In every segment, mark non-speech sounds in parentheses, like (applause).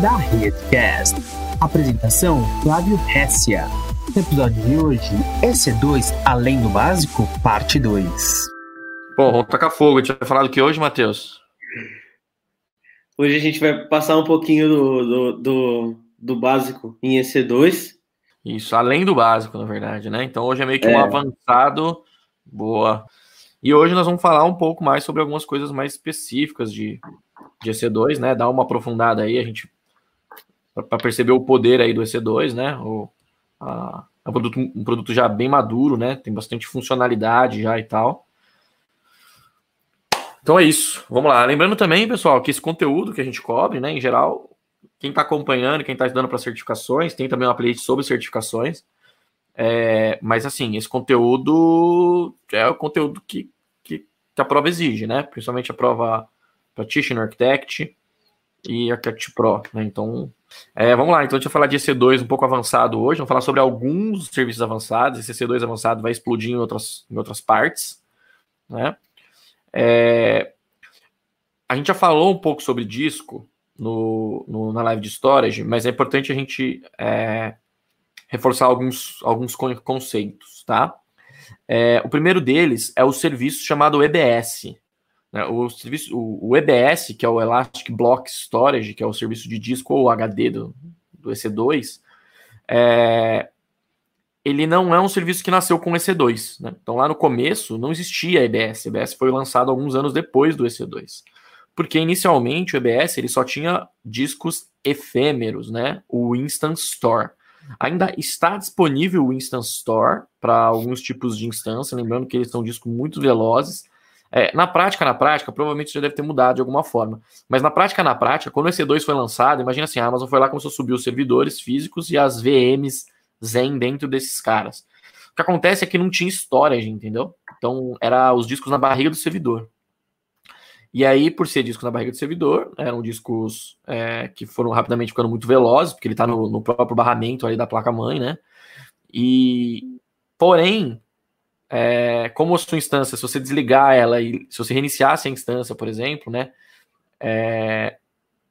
da Redcast. Apresentação Flávio Hessia. No episódio de hoje, EC2 Além do Básico, parte 2. Bom, vamos tacar fogo. A gente vai falar do que hoje, Matheus? Hoje a gente vai passar um pouquinho do, do, do, do básico em EC2. Isso, além do básico, na verdade, né? Então hoje é meio que é. um avançado. Boa. E hoje nós vamos falar um pouco mais sobre algumas coisas mais específicas de, de EC2, né? Dar uma aprofundada aí, a gente para perceber o poder aí do EC2, né? O, a, é um produto, um produto já bem maduro, né? Tem bastante funcionalidade já e tal. Então é isso. Vamos lá. Lembrando também, pessoal, que esse conteúdo que a gente cobre, né, em geral, quem está acompanhando, quem está estudando para certificações, tem também uma playlist sobre certificações. É, mas assim, esse conteúdo é o conteúdo que, que, que a prova exige, né? Principalmente a prova Practitioner Architect e Architect Pro, né? Então, é, vamos lá. Então, a gente vai falar de EC2 um pouco avançado hoje. Vamos falar sobre alguns serviços avançados. Esse EC2 avançado vai explodir em outras, em outras partes, né? É, a gente já falou um pouco sobre disco no, no, na live de storage, mas é importante a gente é, reforçar alguns, alguns conceitos, tá? É, o primeiro deles é o serviço chamado EBS. Né? O, serviço, o, EBS, que é o Elastic Block Storage, que é o serviço de disco ou HD do, do EC2, é, ele não é um serviço que nasceu com o EC2. Né? Então, lá no começo, não existia EBS. EBS foi lançado alguns anos depois do EC2. Porque, inicialmente, o EBS ele só tinha discos efêmeros, né? o Instant Store. Ainda está disponível o Instant Store para alguns tipos de instância, lembrando que eles são discos muito velozes. É, na prática, na prática, provavelmente já deve ter mudado de alguma forma. Mas na prática, na prática, quando o EC2 foi lançado, imagina assim, a Amazon foi lá começou a subir os servidores físicos e as VMs Zen dentro desses caras. O que acontece é que não tinha storage, entendeu? Então, era os discos na barriga do servidor. E aí, por ser disco na barriga do servidor, eram discos é, que foram rapidamente ficando muito velozes, porque ele está no, no, próprio barramento ali da placa-mãe, né? E, porém, é, como a sua instância, se você desligar ela e se você reiniciasse a instância, por exemplo, né? É,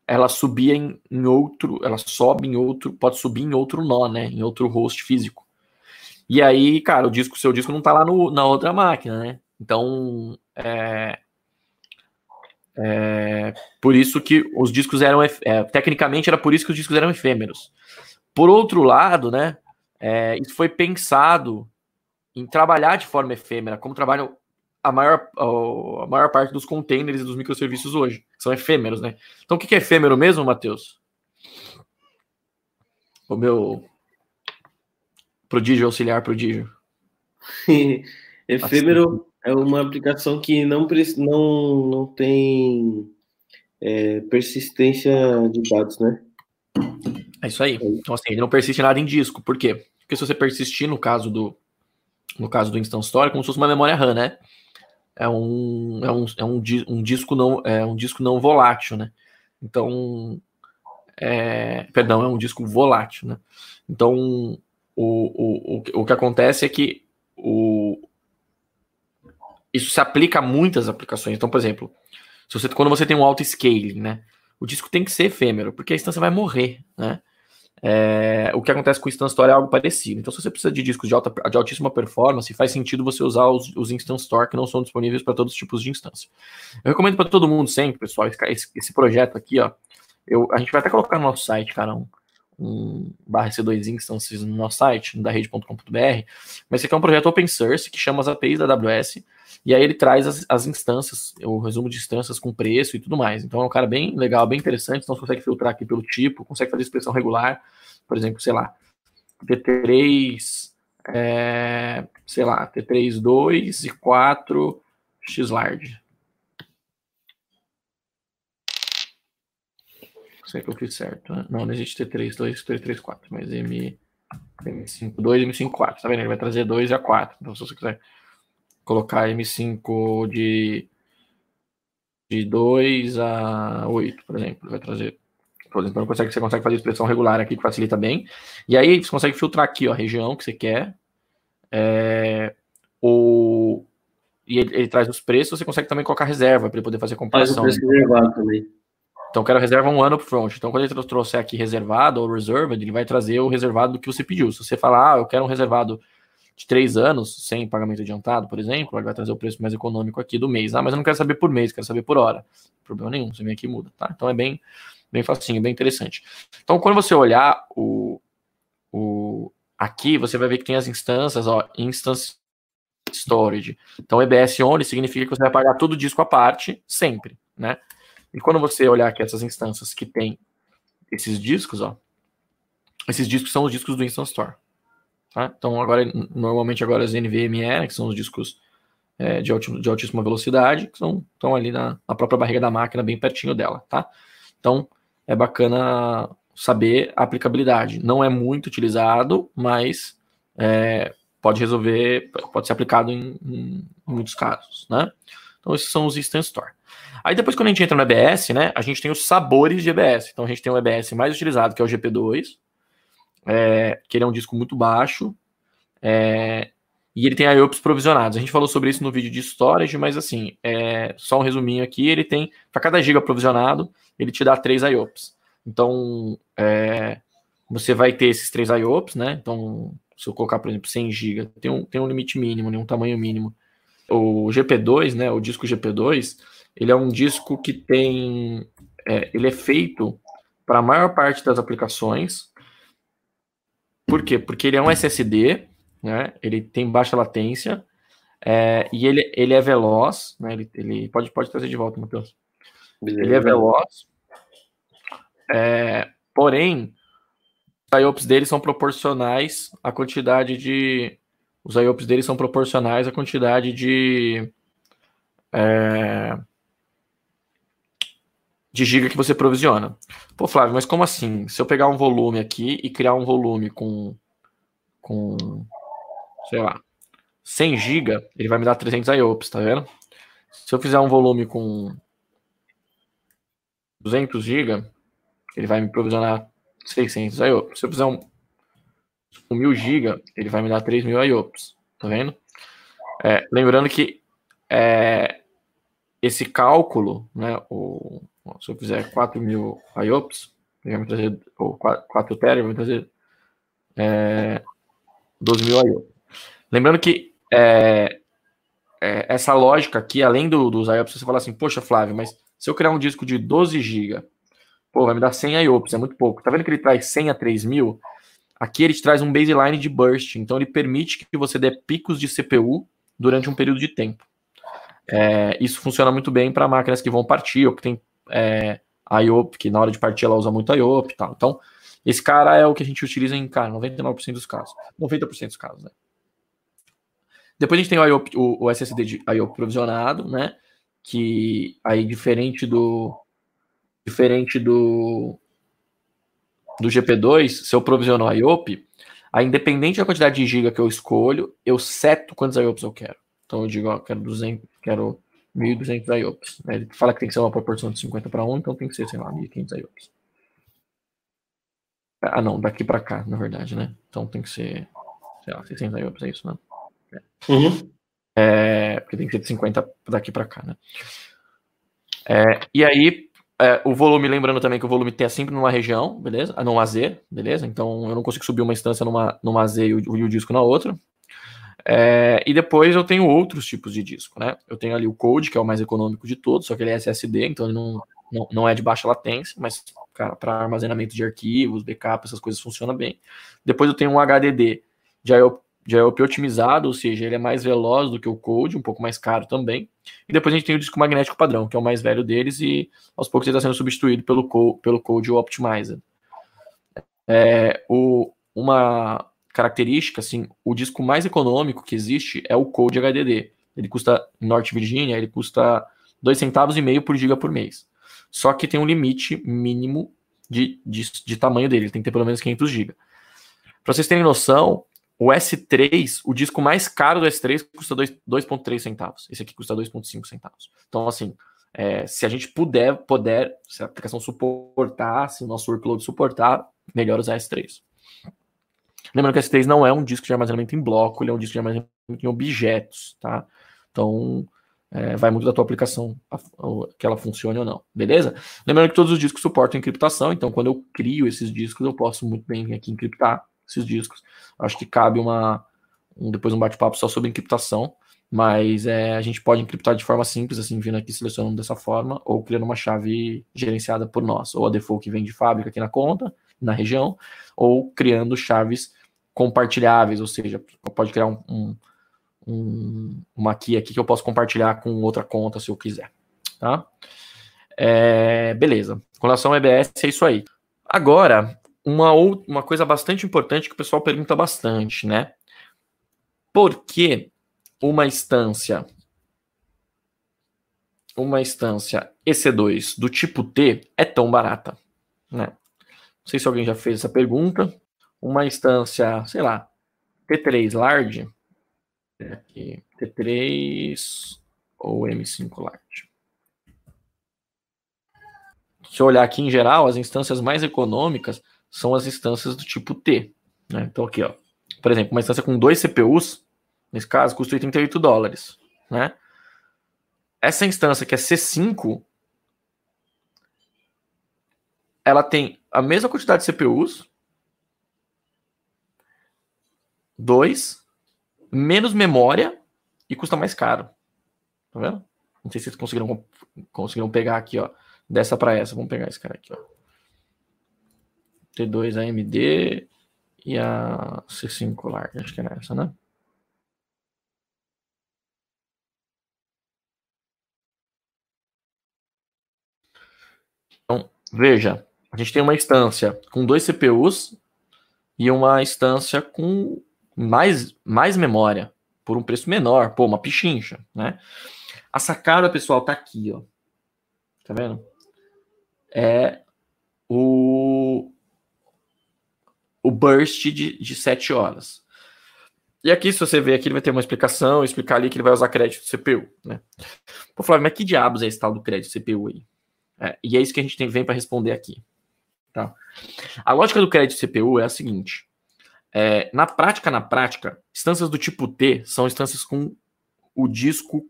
ela subia em, em, outro, ela sobe em outro, pode subir em outro nó, né? Em outro host físico. E aí, cara, o disco, seu disco não está lá no, na outra máquina, né? Então, é, é, por isso que os discos eram. É, tecnicamente, era por isso que os discos eram efêmeros. Por outro lado, né, é, isso foi pensado em trabalhar de forma efêmera, como trabalham a maior, a maior parte dos containers e dos microserviços hoje. São efêmeros, né? Então, o que é efêmero mesmo, Matheus? O meu prodígio auxiliar prodígio. (laughs) efêmero é uma aplicação que não, não, não tem é, persistência de dados, né? É isso aí. Então, assim, ele não persiste nada em disco. Por quê? Porque se você persistir no caso do no caso do Instant Store, como se fosse uma memória RAM, né? É um, é um, é um, um disco não é um disco não volátil, né? Então, é, perdão, é um disco volátil, né? Então, o, o, o, que acontece é que o, isso se aplica a muitas aplicações. Então, por exemplo, se você, quando você tem um auto scaling, né, o disco tem que ser efêmero, porque a instância vai morrer, né? É, o que acontece com o Instant Store é algo parecido. Então, se você precisa de discos de, alta, de altíssima performance, faz sentido você usar os, os Instant Store que não são disponíveis para todos os tipos de instância. Eu recomendo para todo mundo sempre, pessoal, esse, esse, projeto aqui, ó. Eu, a gente vai até colocar no nosso site, cara, um, um barra C2 instances no nosso site, da rede.com.br. Mas esse aqui é um projeto open source que chama as APIs da AWS e aí ele traz as, as instâncias, o resumo de instâncias com preço e tudo mais. Então é um cara bem legal, bem interessante. Então você consegue filtrar aqui pelo tipo, consegue fazer expressão regular. Por exemplo, sei lá, T3, é, sei lá, T3, 2 e 4 X large. Sei que eu fiz certo. Né? Não, não existe T3, 2, T3, 4, mas M, M5, 2 e M5, 4. Tá vendo? Ele vai trazer 2 e a 4. Então, se você quiser colocar M5 de, de 2 a 8, por exemplo. Vai trazer. Por exemplo, então consegue, você consegue fazer expressão regular aqui que facilita bem. E aí você consegue filtrar aqui ó, a região que você quer. É, o, e ele, ele, traz os preços, você consegue também colocar reserva para ele poder fazer comparação. Faz o preço reservado também. Então eu quero reserva um ano upfront. Então quando ele trouxer aqui reservado ou reserved, ele vai trazer o reservado do que você pediu. Se você falar, ah, eu quero um reservado de três anos, sem pagamento adiantado, por exemplo, ele vai trazer o preço mais econômico aqui do mês. Ah, mas eu não quero saber por mês, quero saber por hora. Problema nenhum, você vem aqui e muda, tá? Então é bem, bem facinho, bem interessante. Então quando você olhar o, o aqui, você vai ver que tem as instâncias, ó, instance storage. Então EBS only significa que você vai pagar todo o disco à parte, sempre, né? E quando você olhar aqui essas instâncias que tem esses discos, ó, esses discos são os discos do Instant Store. Tá? Então, agora, normalmente agora as NVMe, né, que são os discos é, de, altíssima, de, altíssima velocidade, que são, estão ali na, na, própria barriga da máquina, bem pertinho dela, tá? Então, é bacana saber a aplicabilidade. Não é muito utilizado, mas é, pode resolver, pode ser aplicado em, em, muitos casos, né? Então, esses são os Instant Store. Aí depois, quando a gente entra no EBS, né, a gente tem os sabores de EBS. Então a gente tem o EBS mais utilizado, que é o GP2, é, que ele é um disco muito baixo, é, e ele tem IOPS provisionados. A gente falou sobre isso no vídeo de storage, mas assim, é, só um resuminho aqui, ele tem, para cada giga provisionado, ele te dá três IOPS. Então, é, você vai ter esses três IOPS, né? Então, se eu colocar, por exemplo, 100 GB, tem um, tem um limite mínimo, né? um tamanho mínimo. O GP2, né? O disco GP2, ele é um disco que tem. É, ele é feito para a maior parte das aplicações. Por quê? Porque ele é um SSD, né? Ele tem baixa latência é, e ele, ele é veloz, né? Ele, ele pode, pode trazer de volta, Matheus. Ele é veloz. É, porém, os IOPS dele são proporcionais à quantidade de. Os IOPS dele são proporcionais à quantidade de. É, de giga que você provisiona. Pô, Flávio, mas como assim? Se eu pegar um volume aqui e criar um volume com, com sei lá, 100 giga, ele vai me dar 300 IOPS, tá vendo? Se eu fizer um volume com 200 giga, ele vai me provisionar 600 IOPS. Se eu fizer um com 1000 giga, ele vai me dar 3000 IOPS, tá vendo? É, lembrando que é, esse cálculo, né, o, se eu fizer 4 mil IOPS, vai me trazer, ou 4 TB, vai me trazer é, 12 mil IOPS. Lembrando que é, é, essa lógica aqui, além do, dos IOPS, você fala assim, poxa, Flávio, mas se eu criar um disco de 12 GB, pô, vai me dar 100 IOPS, é muito pouco. Tá vendo que ele traz 100 a 3000? Aqui ele te traz um baseline de burst, então ele permite que você dê picos de CPU durante um período de tempo. É, isso funciona muito bem para máquinas que vão partir ou que tem é, IOP, que na hora de partir ela usa muito IOP e tal. Então, esse cara é o que a gente utiliza em, cara, 99% dos casos. 90% dos casos, né? Depois a gente tem o, IOP, o, o SSD de IOP provisionado, né? Que aí, diferente do. Diferente do. Do GP2, se eu provisiono IOP, aí, independente da quantidade de giga que eu escolho, eu seto quantos IOPs eu quero. Então eu digo, ó, quero 200, quero 1.200 IOPS. Né? Ele fala que tem que ser uma proporção de 50 para 1, então tem que ser, sei lá, 1.500 IOPS. Ah, não, daqui para cá, na verdade, né? Então tem que ser, sei lá, 600 IOPS, é isso, né? É. Uhum. É, porque tem que ser de 50 daqui para cá, né? É, e aí, é, o volume, lembrando também que o volume tem sempre numa região, beleza? Ah, numa Z, beleza? Então eu não consigo subir uma instância numa, numa Z e o, e o disco na outra. É, e depois eu tenho outros tipos de disco, né? Eu tenho ali o Code, que é o mais econômico de todos, só que ele é SSD, então ele não, não, não é de baixa latência, mas, para armazenamento de arquivos, backup, essas coisas funciona bem. Depois eu tenho um HDD de IOP, de IOP otimizado, ou seja, ele é mais veloz do que o Code, um pouco mais caro também. E depois a gente tem o disco magnético padrão, que é o mais velho deles, e aos poucos ele está sendo substituído pelo, pelo Code Optimizer. É, o, uma característica, assim, o disco mais econômico que existe é o Code HDD. Ele custa, em Norte Virginia, ele custa dois centavos e meio por giga por mês. Só que tem um limite mínimo de, de, de tamanho dele, ele tem que ter pelo menos 500 GB. Para vocês terem noção, o S3, o disco mais caro do S3 custa 2,3 centavos. Esse aqui custa 2,5 centavos. Então, assim, é, se a gente puder, puder, se a aplicação suportar, se o nosso workload suportar, melhor usar S3. Lembrando que S3 não é um disco de armazenamento em bloco, ele é um disco de armazenamento em objetos, tá? Então, É, vai muito da tua aplicação, a, a, que ela funcione ou não, beleza? Lembrando que todos os discos suportam encriptação, então quando eu crio esses discos, eu posso muito bem aqui encriptar esses discos. Acho que cabe uma, um, depois um bate-papo só sobre encriptação, mas é, a gente pode encriptar de forma simples, assim, vindo aqui selecionando dessa forma, ou criando uma chave gerenciada por nós, ou a default que vem de fábrica aqui na conta, na região, ou criando chaves compartilháveis, ou seja, pode criar um, um um, uma key aqui que eu posso compartilhar com outra conta se eu quiser. Tá? É, beleza. Com relação ao EBS, é isso aí. Agora, uma, uma coisa bastante importante que o pessoal pergunta bastante, né? Por que uma instância uma instância EC2 do tipo T é tão barata, né? Não sei se alguém já fez essa pergunta. Uma instância, sei lá, T3 large aqui, T3 ou M5 Lite. Se eu olhar aqui em geral, as instâncias mais econômicas são as instâncias do tipo T. Né? Então aqui, ó, por exemplo, uma instância com dois CPUs, nesse caso, custa 88 dólares. Né? Essa instância que é C5, ela tem a mesma quantidade de CPUs, dois menos memória e custa mais caro. Tá vendo? Não sei se vocês conseguiram, conseguiram pegar aqui, ó. Dessa para essa. Vamos pegar esse cara aqui, ó. T2 AMD e a C5 Large. Acho que é essa, né? Então, veja. A gente tem uma instância com dois CPUs e uma instância com mais, mais memória por um preço menor, pô, uma pichincha, né? A sacada, pessoal, tá aqui, ó. Tá vendo? É o o burst de, de 7 horas. E aqui, se você ver aqui, ele vai ter uma explicação, explicar ali que ele vai usar crédito CPU, né? Pô, Flávio, mas que diabos é esse tal do crédito CPU aí? É, e é isso que a gente tem, vem para responder aqui. Tá? A lógica do crédito CPU é a seguinte: é, na prática, na prática, instâncias do tipo T são instâncias com o disco,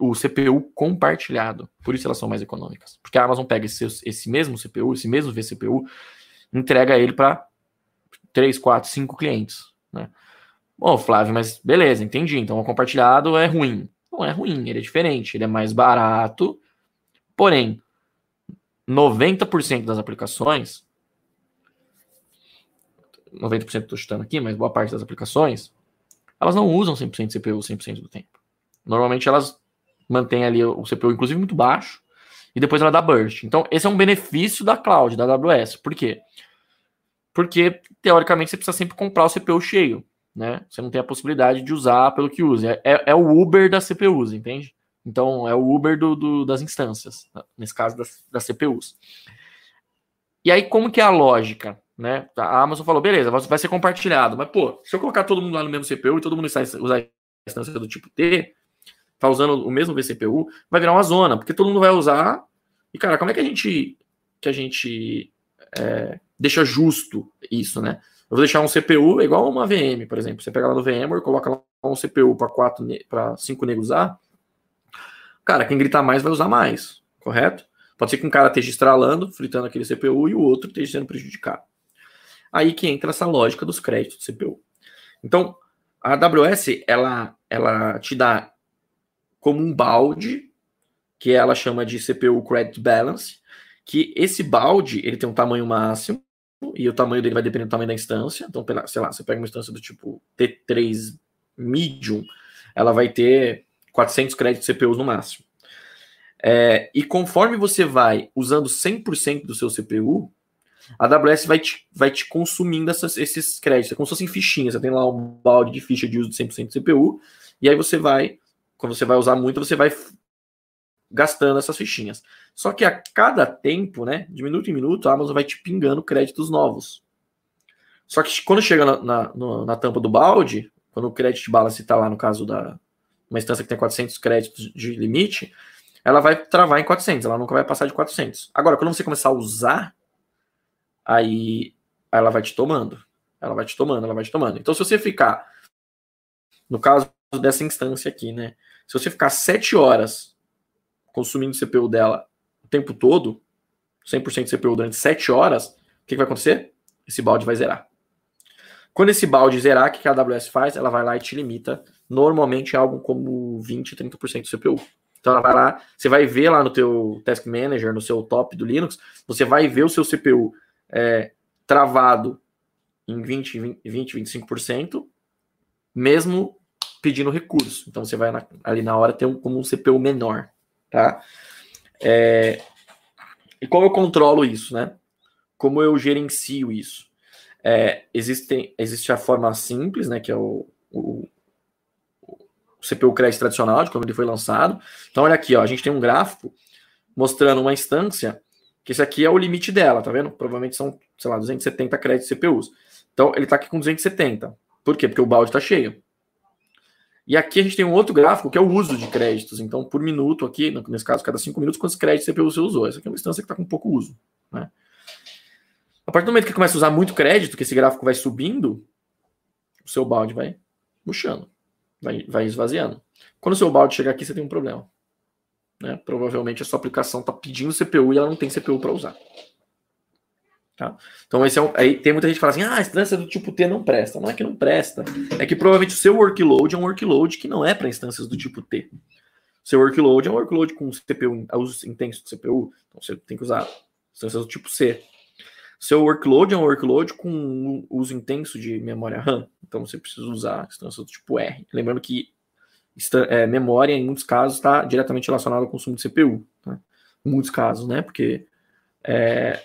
o CPU compartilhado. Por isso elas são mais econômicas. Porque a Amazon pega esse, esse mesmo CPU, esse mesmo vCPU, entrega ele para 3, 4, 5 clientes. Né? Bom, Flávio, mas beleza, entendi. Então o compartilhado é ruim. Não é ruim, ele é diferente, ele é mais barato. Porém, 90% das aplicações 90% estou chutando aqui, mas boa parte das aplicações, elas não usam 100% de CPU 100% do tempo. Normalmente elas mantêm ali o CPU, inclusive, muito baixo, e depois ela dá burst. Então, esse é um benefício da cloud, da AWS. Por quê? Porque, teoricamente, você precisa sempre comprar o CPU cheio, né? Você não tem a possibilidade de usar pelo que usa. É, é, é o Uber das CPUs, entende? Então, é o Uber do, do, das instâncias, nesse caso das, das CPUs. E aí, como que é a lógica? Né? A Amazon falou, beleza, vai ser compartilhado. Mas, pô, se eu colocar todo mundo lá no mesmo CPU e todo mundo usar a instância do tipo T, tá usando o mesmo vCPU, vai virar uma zona, porque todo mundo vai usar. E, cara, como é que a gente que a gente é, deixa justo isso, né? Eu vou deixar um CPU igual uma VM, por exemplo. Você pega lá no VMware, coloca lá um CPU para quatro, para cinco negros usar. Cara, quem gritar mais vai usar mais, correto? Pode ser que um cara esteja estralando, fritando aquele CPU e o outro esteja sendo prejudicado. Aí que entra essa lógica dos créditos do CPU. Então, a AWS, ela, ela te dá como um balde, que ela chama de CPU Credit Balance, que esse balde, ele tem um tamanho máximo, e o tamanho dele vai depender do tamanho da instância. Então, sei lá, você pega uma instância do tipo T3 Medium, ela vai ter 400 créditos CPUs no máximo. É, e conforme você vai usando 100% do seu CPU, a AWS vai te, vai te consumindo essas, esses créditos. É como se fossem fichinhas. Você tem lá um balde de ficha de uso de 100% de CPU, e aí você vai, quando você vai usar muito, você vai gastando essas fichinhas. Só que a cada tempo, né, de minuto em minuto, a Amazon vai te pingando créditos novos. Só que quando chega na, na, na tampa do balde, quando o credit balance está lá no caso da uma instância que tem 400 créditos de limite, ela vai travar em 400, ela nunca vai passar de 400. Agora, quando você começar a usar aí ela vai te tomando. Ela vai te tomando, ela vai te tomando. Então, se você ficar, no caso dessa instância aqui, né? Se você ficar sete horas consumindo CPU dela o tempo todo, 100% de CPU durante 7 horas, o que, que vai acontecer? Esse balde vai zerar. Quando esse balde zerar, o que a AWS faz? Ela vai lá e te limita, normalmente algo como 20, 30% do CPU. Então ela vai lá, você vai ver lá no teu Task Manager, no seu top do Linux, você vai ver o seu CPU é, travado em 20, 20, 25%, mesmo pedindo recurso. Então você vai na, ali na hora ter um, como um CPU menor, tá? É, e como eu controlo isso, né? Como eu gerencio isso? É, existe, existe a forma simples, né? Que é o, o, o CPU crédito tradicional, de como ele foi lançado. Então, olha aqui, ó, a gente tem um gráfico mostrando uma instância que esse aqui é o limite dela, tá vendo? Provavelmente são, sei lá, 270 créditos CPUs. Então, ele está aqui com 270. Por quê? Porque o balde está cheio. E aqui a gente tem um outro gráfico que é o uso de créditos. Então, por minuto aqui, nesse caso, cada 5 minutos, quantos créditos CPU você usou? Essa aqui é uma instância que está com pouco uso. Né? A partir do momento que começa a usar muito crédito, que esse gráfico vai subindo, o seu balde vai murchando, vai, vai esvaziando. Quando o seu balde chegar aqui, você tem um problema. Né? Provavelmente a sua aplicação está pedindo CPU e ela não tem CPU para usar. Tá? Então, esse é um, aí tem muita gente que fala assim: ah, a instância do tipo T não presta. Não é que não presta, é que provavelmente o seu workload é um workload que não é para instâncias do tipo T. Seu workload é um workload com CPU, uso intenso de CPU, então você tem que usar instâncias do tipo C. Seu workload é um workload com uso intenso de memória RAM, então você precisa usar instâncias do tipo R. Lembrando que é, memória, em muitos casos, está diretamente relacionada ao consumo de CPU. Tá? Em muitos casos, né? Porque é,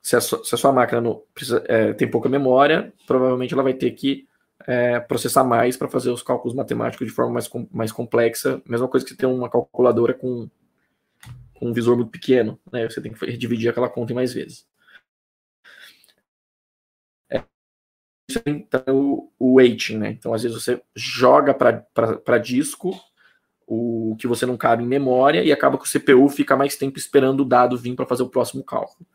se a sua, se a sua máquina precisa, é, tem pouca memória, provavelmente ela vai ter que é, processar mais para fazer os cálculos matemáticos de forma mais, mais complexa. Mesma coisa que ter uma calculadora com, com um visor muito pequeno, né? Você tem que dividir aquela conta em mais vezes. É, isso então, o, o weighting, né? Então, às vezes você joga para disco o que você não cabe em memória e acaba que o CPU fica mais tempo esperando o dado vir para fazer o próximo cálculo.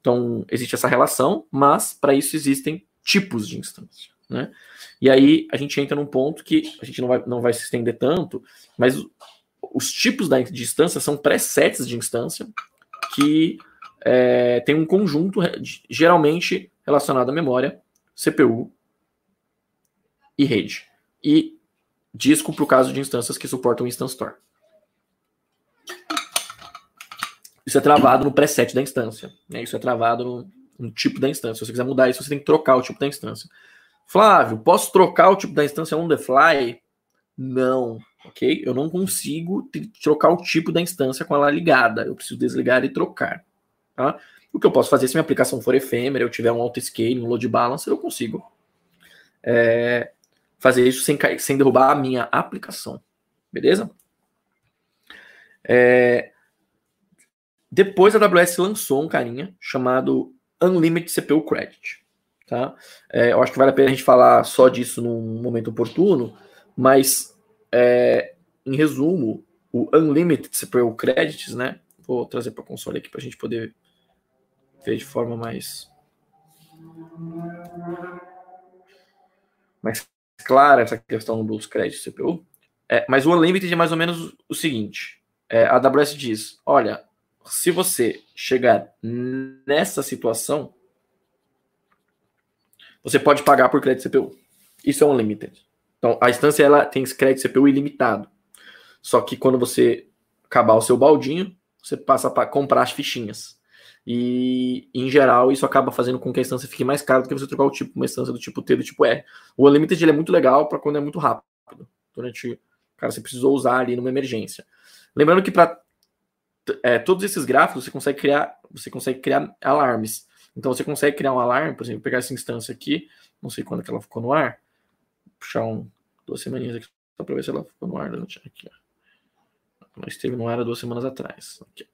Então, existe essa relação, mas para isso existem tipos de instância. Né? E aí a gente entra num ponto que a gente não vai, não vai se estender tanto, mas os tipos da, instância são presets de instância que é, tem um conjunto geralmente relacionado à memória, CPU e rede. E disco para o caso de instâncias que suportam Instance Store. Isso é travado no preset da instância. Né? Isso é travado no, no, tipo da instância. Se você quiser mudar isso, você tem que trocar o tipo da instância. Flávio, posso trocar o tipo da instância on the fly? Não, ok? Eu não consigo trocar o tipo da instância com ela ligada. Eu preciso desligar e trocar. Tá? O que eu posso fazer se minha aplicação for efêmera, eu tiver um auto-scale, um load balancer, eu consigo é, fazer isso sem, sem derrubar a minha aplicação. Beleza? É, depois a AWS lançou um carinha chamado Unlimited CPU Credit. Tá? É, eu acho que vale a pena a gente falar só disso num momento oportuno, mas é, em resumo, o Unlimited CPU Credits, né? Vou trazer para o console aqui para a gente poder ver de forma mais mais clara essa questão dos créditos CPU. É, mas o Unlimited é mais ou menos o seguinte: é, a AWS diz, olha, se você chegar nessa situação, você pode pagar por crédito CPU. Isso é um limited. Então, a instância ela tem crédito CPU ilimitado. Só que quando você acabar o seu baldinho, você passa para comprar as fichinhas. E, em geral, isso acaba fazendo com que a instância fique mais cara do que você trocar o tipo, uma instância do tipo T do tipo R. O Unlimited ele é muito legal para quando é muito rápido. Durante, cara, você precisou usar ali numa emergência. Lembrando que para é, todos esses gráficos você consegue criar, você consegue criar alarmes. Então você consegue criar um alarme, por exemplo, pegar essa instância aqui, não sei quando que ela ficou no ar, puxar um, duas semaninhas aqui só para ver se ela ficou no ar. Aqui, ó. esteve no ar há duas semanas atrás. Aqui.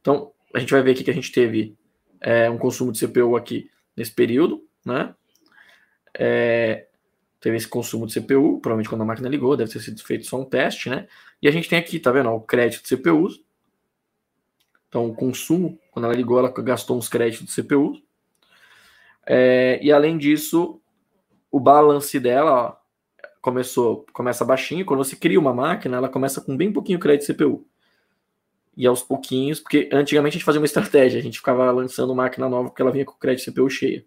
Então a gente vai ver aqui que a gente teve é, um consumo de CPU aqui nesse período, né? É, teve esse consumo de CPU, provavelmente quando a máquina ligou, deve ter sido feito só um teste, né? E a gente tem aqui, tá vendo, o crédito de CPUs, então, o consumo, quando ela ligou, ela gastou uns créditos do CPU. É, e além disso, o balance dela ó, começou, começa baixinho. Quando você cria uma máquina, ela começa com bem pouquinho crédito de CPU. E aos pouquinhos, porque antigamente a gente fazia uma estratégia, a gente ficava lançando máquina nova porque ela vinha com crédito CPU cheia.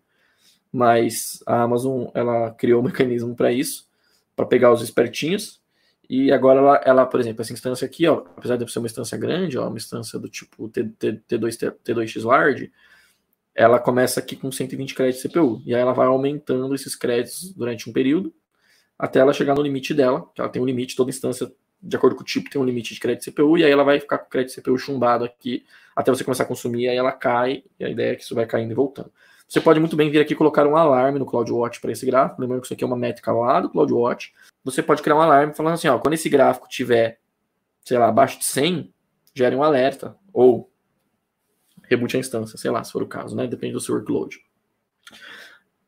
Mas a Amazon ela criou um (laughs) mecanismo para isso, para pegar os espertinhos. E agora ela, ela, por exemplo, essa instância aqui, ó, apesar de ser uma instância grande, ó, uma instância do tipo T, T, T2, T2X large, ela começa aqui com 120 créditos CPU. E aí ela vai aumentando esses créditos durante um período, até ela chegar no limite dela, que ela tem um limite, toda instância, de acordo com o tipo, tem um limite de crédito CPU, e aí ela vai ficar com o crédito CPU chumbado aqui, até você começar a consumir, aí ela cai, e a ideia é que isso vai caindo e voltando. Você pode muito bem vir aqui colocar um alarme no CloudWatch para esse gráfico. Lembrando que isso aqui é uma métrica lá do CloudWatch. Você pode criar um alarme falando assim: ó, quando esse gráfico tiver, sei lá, abaixo de 100, gere um alerta. Ou reboot a instância, sei lá, se for o caso, né? Depende do seu workload.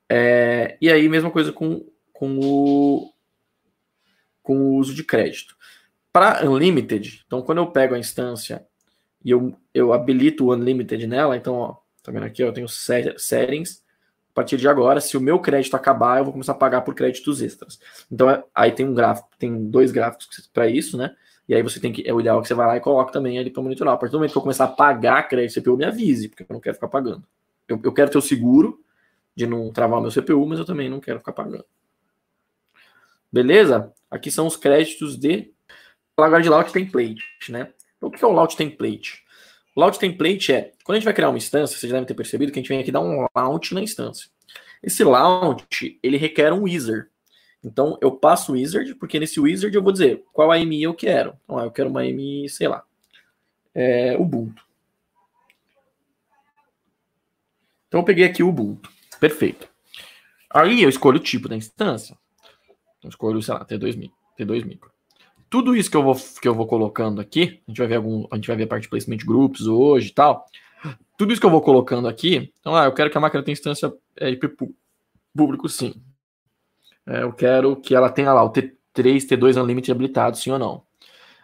É, e aí, mesma coisa com, com, o, com o uso de crédito. Para Unlimited, então quando eu pego a instância e eu, eu habilito o Unlimited nela, então, ó, Tá vendo aqui? Eu tenho settings. A partir de agora, se o meu crédito acabar, eu vou começar a pagar por créditos extras. Então, é, aí tem um gráfico, tem dois gráficos para isso, né? E aí você tem que. É o ideal que você vai lá e coloca também ali para monitorar. A partir do momento que eu começar a pagar crédito CPU, me avise, porque eu não quero ficar pagando. Eu, eu quero ter o seguro de não travar o meu CPU, mas eu também não quero ficar pagando. Beleza? Aqui são os créditos de. Agora de Launch Template, né? Então, o que é o Launch Template? Launch template é, quando a gente vai criar uma instância, vocês devem ter percebido que a gente vem aqui dar um launch na instância. Esse launch, ele requer um wizard. Então, eu passo o wizard, porque nesse wizard eu vou dizer qual AMI eu quero. Então, eu quero uma AMI, sei lá, é, Ubuntu. Então, eu peguei aqui o Ubuntu. Perfeito. Aí eu escolho o tipo da instância. Eu escolho, sei lá, T2 T2 micro tudo isso que eu vou que eu vou colocando aqui, a gente vai ver algum, a gente vai ver a parte de placement groups hoje e tal. Tudo isso que eu vou colocando aqui, então, ah, eu quero que a máquina tenha instância é, IP público, sim. É, eu quero que ela tenha lá o T3, T2 Unlimited habilitado, sim ou não.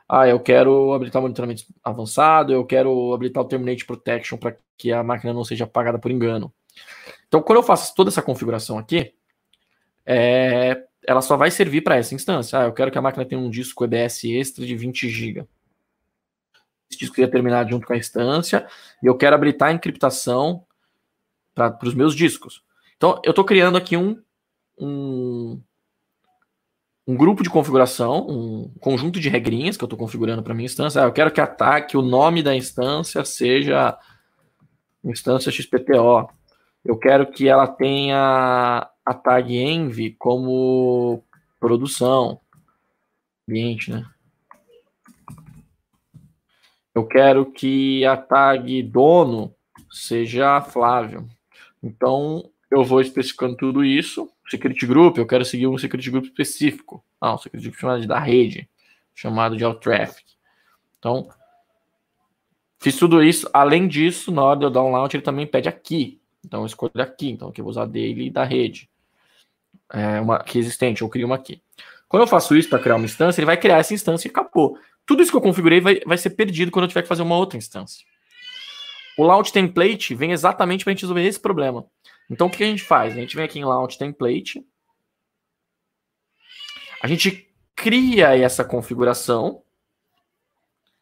Ah, eu quero habilitar o monitoramento avançado, eu quero habilitar o Terminate Protection para que a máquina não seja apagada por engano. Então, quando eu faço toda essa configuração aqui, é, ela só vai servir para essa instância. Ah, eu quero que a máquina tenha um disco EBS extra de 20 GB. Esse disco ia terminar junto com a instância e eu quero habilitar a encriptação para os meus discos. Então, eu estou criando aqui um, um, um, grupo de configuração, um conjunto de regrinhas que eu estou configurando para minha instância. Ah, eu quero que ataque o nome da instância seja instância XPTO. Eu quero que ela tenha a tag env como produção, ambiente, né? Eu quero que a tag dono seja Flávio. Então, eu vou especificando tudo isso. Security Group, eu quero seguir um Security Group específico. Ah, um Security Group chamado da rede, chamado de All Traffic. Então, fiz tudo isso. Além disso, na hora de eu dar um launch, ele também pede aqui. Então, eu escolho aqui. Então, aqui eu vou usar dele da rede é, uma aqui existente, eu crio uma aqui. Quando eu faço isso para criar uma instância, ele vai criar essa instância e acabou. Tudo isso que eu configurei vai, vai ser perdido quando eu tiver que fazer uma outra instância. O Launch Template vem exatamente para a gente resolver esse problema. Então, o que a gente faz? A gente vem aqui em Launch Template, a gente cria essa configuração.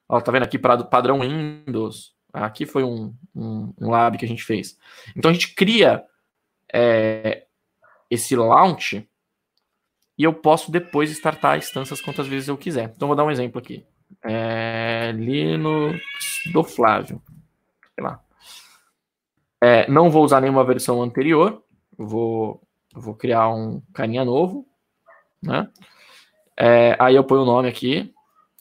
Ó, tá vendo aqui para padrão Windows. Aqui foi um, um, um, lab que a gente fez. Então a gente cria é, esse launch e eu posso depois startar instâncias quantas vezes eu quiser. Então vou dar um exemplo aqui. É, Linux do Flávio. Sei lá. É, não vou usar nenhuma versão anterior. Vou, vou criar um carinha novo. Né? É, aí eu ponho o nome aqui.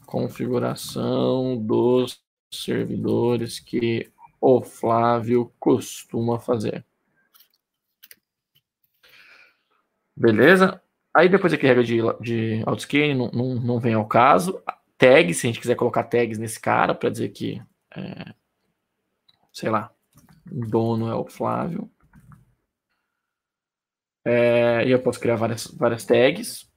Configuração dos servidores que o Flávio costuma fazer. Beleza? Aí depois aqui regra de, de autoscaling não, não, não vem ao caso. Tags, se a gente quiser colocar tags nesse cara para dizer que, é, sei lá, dono é o Flávio. É, e eu posso criar várias, várias tags.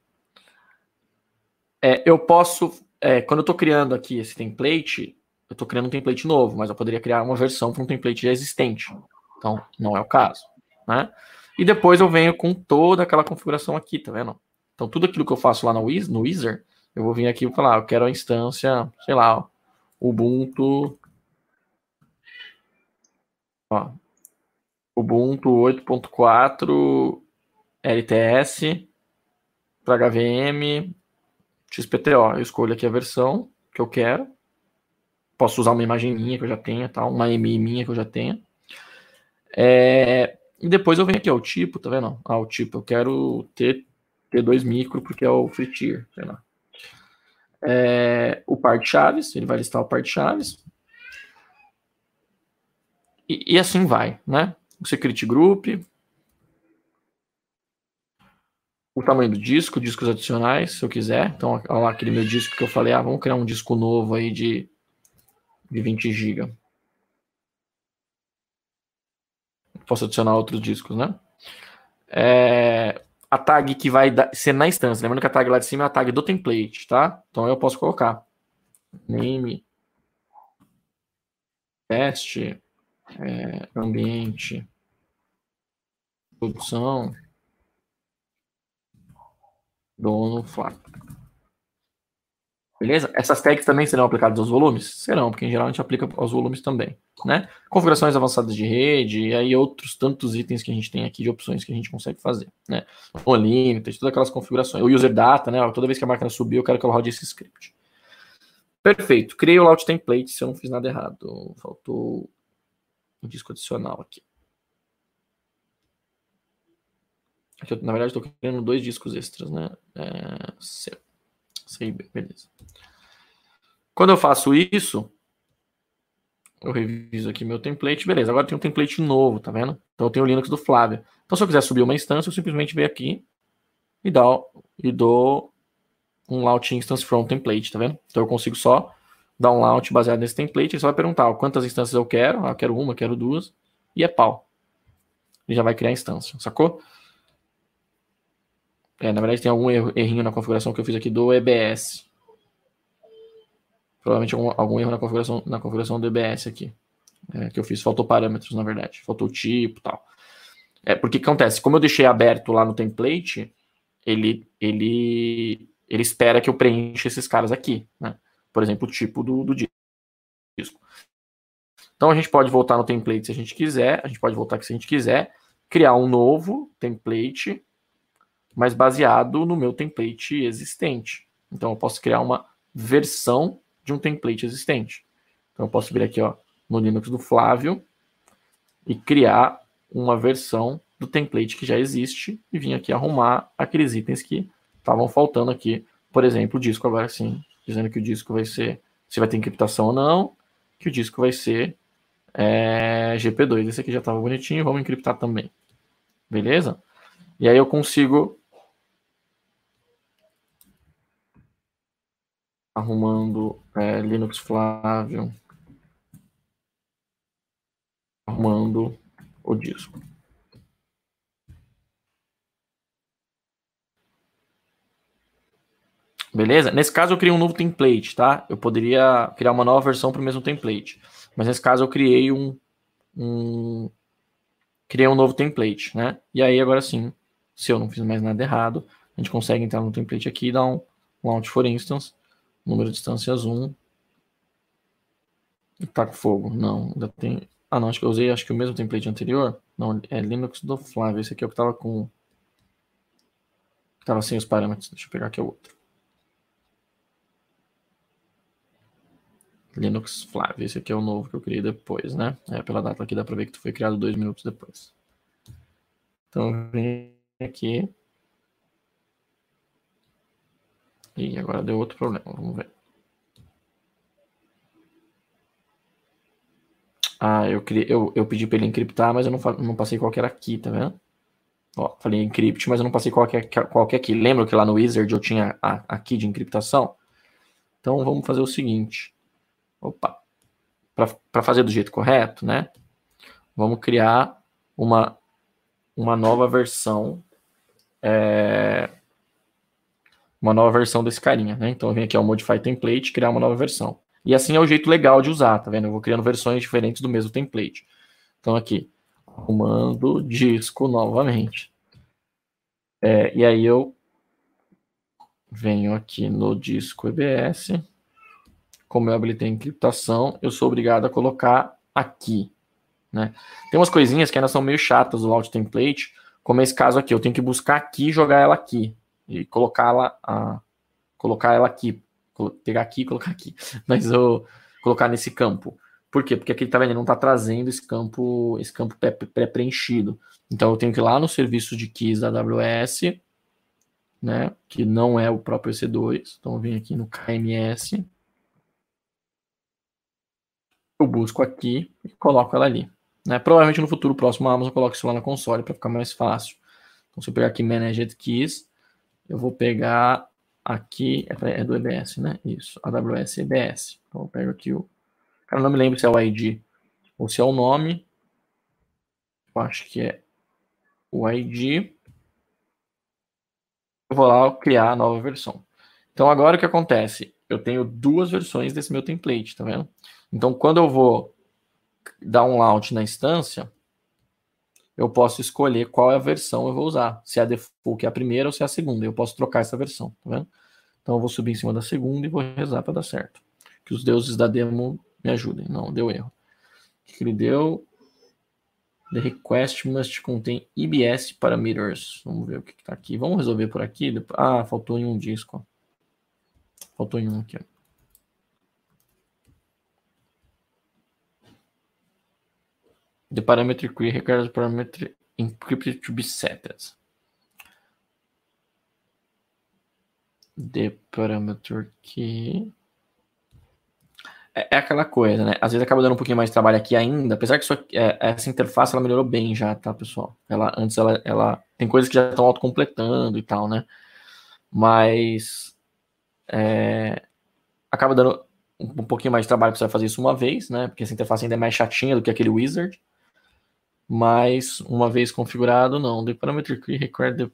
É, eu posso, é, quando eu estou criando aqui esse template, eu estou criando um template novo, mas eu poderia criar uma versão para um template já existente. Então, não é o caso. Né? E depois eu venho com toda aquela configuração aqui, tá vendo? Então, tudo aquilo que eu faço lá no, Wiz, no Wizard, eu vou vir aqui e falar, ah, eu quero a instância, sei lá, Ubuntu. Ó, Ubuntu 8.4 LTS para HVM XPTO. Eu escolho aqui a versão que eu quero. Posso usar uma imagem minha que eu já tenha, tá? uma MI minha que eu já tenha. É, e depois eu venho aqui, ó, o tipo, tá vendo? Ah, o tipo, eu quero ter T2 micro, porque é o free tier, sei lá. É, o par de chaves, ele vai listar o par de chaves. E, e assim vai, né? O secret group. O tamanho do disco, discos adicionais, se eu quiser. Então, olha lá aquele meu disco que eu falei, ah, vamos criar um disco novo aí de, de 20 GB. Posso adicionar outros discos, né? É, a tag que vai ser na instância. Lembrando que a tag lá de cima é a tag do template, tá? Então eu posso colocar name, teste, é, ambiente, produção, dono, Flávio. Beleza? Essas tags também serão aplicadas aos volumes? Serão, porque em geral a gente aplica aos volumes também. Né? Configurações avançadas de rede, e aí outros tantos itens que a gente tem aqui de opções que a gente consegue fazer. Né? O limited, todas aquelas configurações. O user data, né? Toda vez que a máquina subir, eu quero que ela rode esse script. Perfeito. Criei o layout template se eu não fiz nada errado. Faltou um disco adicional aqui. aqui eu, na verdade, estou criando dois discos extras, né? É, sei, beleza. Quando eu faço isso, eu reviso aqui meu template, beleza. Agora tem um template novo, tá vendo? Então eu tenho o Linux do Flávio. Então se eu quiser subir uma instância, eu simplesmente venho aqui e, e dou um launch instance from template, tá vendo? Então eu consigo só dar um launch baseado nesse template, ele só vai perguntar quantas instâncias eu quero, ah, eu quero uma, quero duas, e é pau. Ele já vai criar a instância, sacou? É, na verdade tem algum errinho na configuração que eu fiz aqui do EBS. Provavelmente algum, algum erro na configuração, na configuração do EBS aqui. É, que eu fiz, faltou parâmetros, na verdade. Faltou tipo tal. É, porque que acontece? Como eu deixei aberto lá no template, ele, ele, ele espera que eu preencha esses caras aqui. Né? Por exemplo, o tipo do, do disco. Então a gente pode voltar no template se a gente quiser, a gente pode voltar aqui se a gente quiser, criar um novo template mas baseado no meu template existente. Então eu posso criar uma versão de um template existente. Então eu posso vir aqui ó, no Linux do Flávio e criar uma versão do template que já existe e vir aqui arrumar aqueles itens que estavam faltando aqui. Por exemplo, o disco agora sim, dizendo que o disco vai ser, se vai ter encriptação ou não, que o disco vai ser é, GP2. Esse aqui já estava bonitinho, vamos encriptar também. Beleza? E aí eu consigo arrumando é, Linux Flávio, arrumando o disco. Beleza? Nesse caso eu criei um novo template, tá? Eu poderia criar uma nova versão para o mesmo template. Mas nesse caso eu criei um, um criei um novo template, né? E aí agora sim, se eu não fiz mais nada errado, a gente consegue entrar no template aqui e dar um launch for instance Número de instâncias 1. Tá com fogo. Não, ainda tem. Ah, não, acho que eu usei acho que o mesmo template anterior. Não, é Linux do Flávio. Esse aqui é o que tava com. Tava sem os parâmetros. Deixa eu pegar aqui o outro. Linux Flávio. Esse aqui é o novo que eu criei depois, né? É, pela data aqui dá pra ver que foi criado dois minutos depois. Então, vem aqui. E agora deu outro problema, vamos ver. Ah, eu, criei, eu, eu pedi para ele encriptar, mas eu não, não passei qual que era aqui, tá vendo? Ó, falei encrypt, mas eu não passei qual que, qual que é aqui. Lembra que lá no Wizard eu tinha a, aqui de encriptação? Então vamos fazer o seguinte. Opa. Para fazer do jeito correto, né? Vamos criar uma, uma nova versão é, uma nova versão desse carinha, né? Então eu venho aqui ao Modify Template, criar uma nova versão. E assim é o jeito legal de usar, tá vendo? Eu vou criando versões diferentes do mesmo template. Então aqui, arrumando disco novamente. É, e aí eu venho aqui no disco EBS, como eu habilitei a encriptação, eu sou obrigado a colocar aqui. Né? Tem umas coisinhas que ainda são meio chatas do Alt Template, como esse caso aqui. Eu tenho que buscar aqui e jogar ela aqui. E colocá-la, a, colocar ela aqui. Pegar aqui e colocar aqui. (laughs) Mas eu colocar nesse campo. Por quê? Porque aqui tá vendo, não está trazendo esse campo, esse campo pré-preenchido. Então eu tenho que ir lá no serviço de keys da AWS, né, que não é o próprio EC2. Então eu venho aqui no KMS. Eu busco aqui e coloco ela ali. Né? Provavelmente no futuro próximo a Amazon coloque isso lá na console para ficar mais fácil. Então se eu pegar aqui Managed Keys, eu vou pegar aqui, é, é do EBS, né? Isso, AWS EBS. Então eu pego aqui o Cara, não me lembro se é o ID ou se é o nome. Eu acho que é o ID. Eu vou lá criar a nova versão. Então agora o que acontece? Eu tenho duas versões desse meu template, tá vendo? Então quando eu vou dar um launch na instância, eu posso escolher qual é a versão eu vou usar. Se é a default, que é a primeira, ou se é a segunda. Eu posso trocar essa versão, tá vendo? Então eu vou subir em cima da segunda e vou rezar para dar certo. Que os deuses da demo me ajudem. Não, deu erro. O que ele deu? The request must contain EBS parameters. Vamos ver o que está aqui. Vamos resolver por aqui. Ah, faltou em um disco. Faltou em um aqui. The parameter key requires parameter encrypted to be set. The parameter key é, é, aquela coisa, né? Às vezes acaba dando um pouquinho mais de trabalho aqui ainda, apesar que aqui, é, essa interface ela melhorou bem já, tá, pessoal? Ela, antes ela, ela tem coisas que já estão autocompletando e tal, né? Mas é, acaba dando um, um, pouquinho mais de trabalho para você fazer isso uma vez, né? Porque essa interface ainda é mais chatinha do que aquele wizard. Mas uma vez configurado, não. The parameter key required the...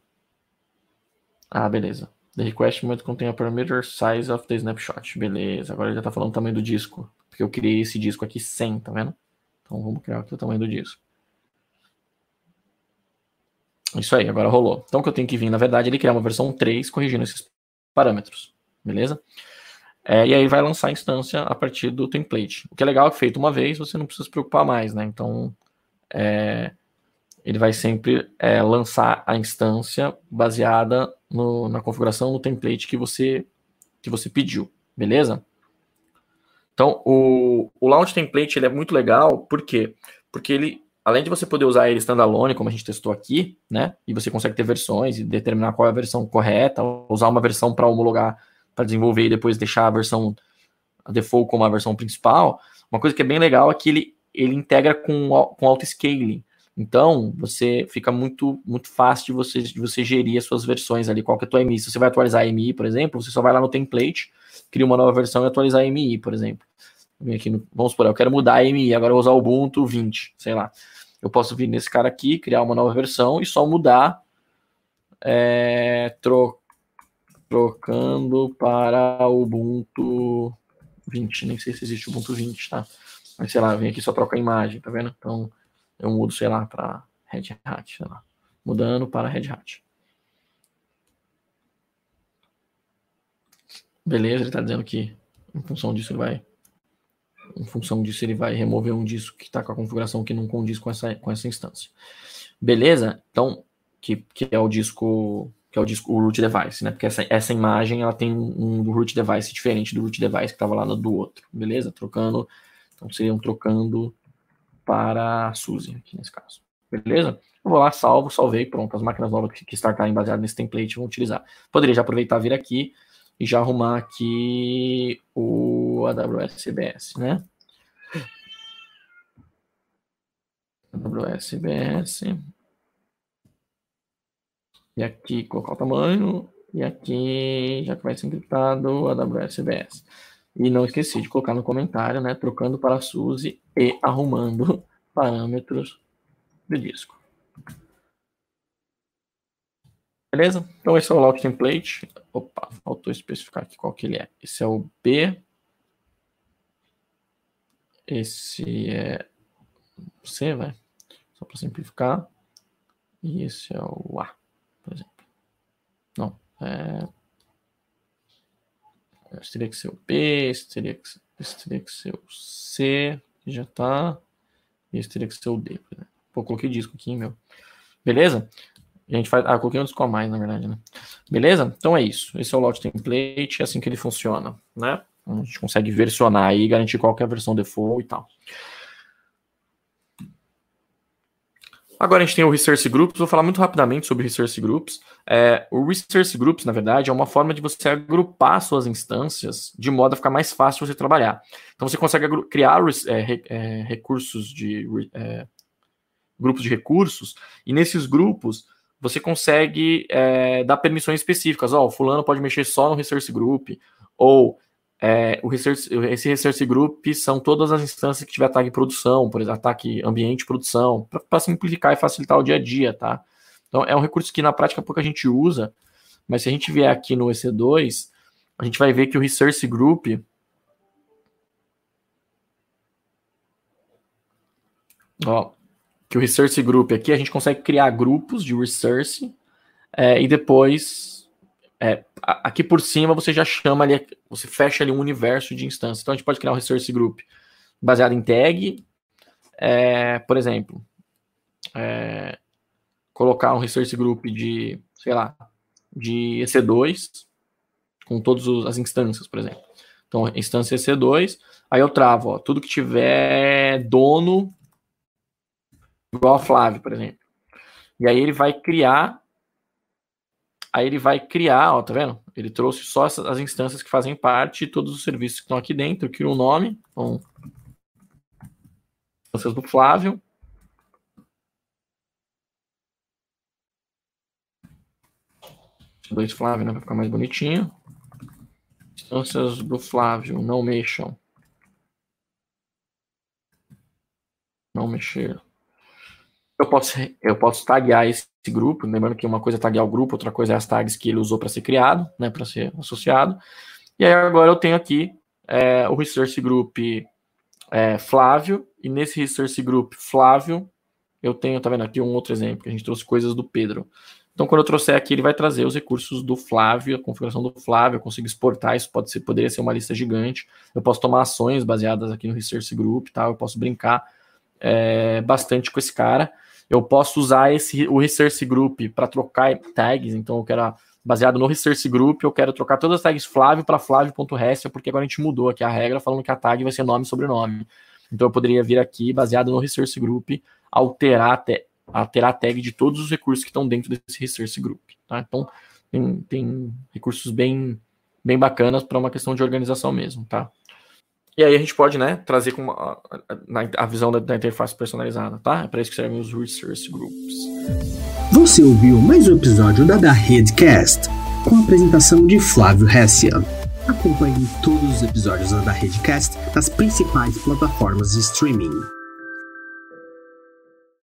Ah, beleza. The request must contain a parameter size of the snapshot. Beleza, agora ele já está falando o tamanho do disco. Porque eu criei esse disco aqui 100, tá vendo? Então vamos criar aqui o tamanho do disco. Isso aí, agora rolou. Então o que eu tenho que vir, na verdade, ele criar uma versão 3 corrigindo esses parâmetros. Beleza? É, e aí vai lançar a instância a partir do template. O que é legal é que feito uma vez, você não precisa se preocupar mais, né? Então, é, ele vai sempre é, lançar a instância baseada no, na configuração, no template que você, que você pediu, beleza? Então, o, o Launch Template ele é muito legal, por quê? Porque ele, além de você poder usar ele standalone, como a gente testou aqui, né? E você consegue ter versões e determinar qual é a versão correta, usar uma versão para homologar, para desenvolver e depois deixar a versão a default como a versão principal. Uma coisa que é bem legal é que ele, ele integra com, com auto-scaling. Então, você fica muito muito fácil de você, de você gerir as suas versões ali, qual que é a tua MI. Se você vai atualizar a MI, por exemplo, você só vai lá no template, cria uma nova versão e atualizar a MI, por exemplo. Aqui no, vamos supor, eu quero mudar a MI, agora eu vou usar o Ubuntu 20, sei lá. Eu posso vir nesse cara aqui, criar uma nova versão e só mudar é, tro, trocando para o Ubuntu 20. Nem sei se existe Ubuntu 20, tá? Sei lá, vem aqui só troca a imagem, tá vendo? Então, eu mudo, sei lá, para Red Hat, sei lá. Mudando para Red Hat. Beleza, ele está dizendo que em função disso ele vai em função disso ele vai remover um disco que está com a configuração que não condiz com essa, com essa instância. Beleza? Então, que, que é o disco que é o disco o root device, né? Porque essa, essa imagem ela tem um, um root device diferente do root device que estava lá no, do outro, beleza? Trocando, então seriam trocando para a Suzy, aqui nesse caso. Beleza? Eu vou lá, salvo, salvei, pronto. As máquinas novas que startarem baseadas nesse template vão utilizar. Poderia já aproveitar vir aqui e já arrumar aqui o AWS CBS, né? AWS CBS. E aqui colocar o tamanho. E aqui, já que vai ser encriptado, AWS CBS. E não esqueci de colocar no comentário, né? Trocando para Suzy e arrumando (laughs) parâmetros do disco. Beleza? Então esse é o lock template. Opa, faltou especificar aqui qual que ele é. Esse é o B. Esse é o C, vai. Só para simplificar. E esse é o A, por exemplo. Não, é Esse teria que ser o B, esse teria que, teria que ser o C, que já tá. Esse teria que ser o D. Pô, coloquei disco aqui, meu. Beleza? A gente faz. Ah, coloquei um disco a mais, na verdade, né? Beleza? Então é isso. Esse é o Loud Template, é assim que ele funciona, né? A gente consegue versionar aí, garantir qual é a versão default e tal. Agora a gente tem o Resource Groups, vou falar muito rapidamente sobre Resource Groups. É, o Resource Groups, na verdade, é uma forma de você agrupar suas instâncias de modo a ficar mais fácil você trabalhar. Então você consegue criar é, é, recursos de é, grupos de recursos, e nesses grupos você consegue é, dar permissões específicas. Ó, oh, fulano pode mexer só no Resource Group, ou é, o research, esse Research Group são todas as instâncias que tiver tag produção, por exemplo, ataque ambiente produção, para simplificar e facilitar o dia a dia, tá? Então, é um recurso que na prática pouca gente usa, mas se a gente vier aqui no EC2, a gente vai ver que o Research Group ó, que o Research Group aqui a gente consegue criar grupos de research é, e depois é, aqui por cima você já chama ali, você fecha ali um universo de instâncias. Então a gente pode criar um resource group baseado em tag, é, por exemplo, é, colocar um resource group de, sei lá, de EC2 com todas as instâncias, por exemplo. Então, instância EC2, aí eu travo, ó, tudo que tiver dono igual a Flávio, por exemplo. E aí ele vai criar Aí ele vai criar, ó, tá vendo? Ele trouxe só as instâncias que fazem parte de todos os serviços que estão aqui dentro, cria um nome, então, instâncias do Flávio. Dois Flávio, né? Vai ficar mais bonitinho. Instâncias do Flávio, não mexam. Não mexer eu posso, eu posso taguear esse grupo, lembrando que uma coisa é taguear o grupo, outra coisa é as tags que ele usou para ser criado, né, para ser associado. E aí agora eu tenho aqui é, o Resource Group é, Flávio, e nesse Resource Group Flávio, eu tenho, tá vendo aqui um outro exemplo, que a gente trouxe coisas do Pedro. Então, quando eu trouxer aqui, ele vai trazer os recursos do Flávio, a configuração do Flávio, eu consigo exportar, isso pode ser, poderia ser uma lista gigante. Eu posso tomar ações baseadas aqui no Resource Group, tá? eu posso brincar é, bastante com esse cara eu posso usar esse o Research Group para trocar tags, então eu quero baseado no Research Group, eu quero trocar todas as tags Flávio para Flávio.rest, porque agora a gente mudou aqui a regra falando que a tag vai ser nome e sobrenome. Então eu poderia vir aqui, baseado no Research Group, alterar, te, alterar a tag de todos os recursos que estão dentro desse Research Group. Tá? Então tem, tem recursos bem, bem bacanas para uma questão de organização mesmo, tá? E aí a gente pode, né, trazer com a, a, a visão da, da, interface personalizada, tá? É para isso que servem os resource groups. Você ouviu mais um episódio da Da Redcast, com a apresentação de Flávio Hessia. Acompanhe todos os episódios da Redcast nas principais plataformas de streaming.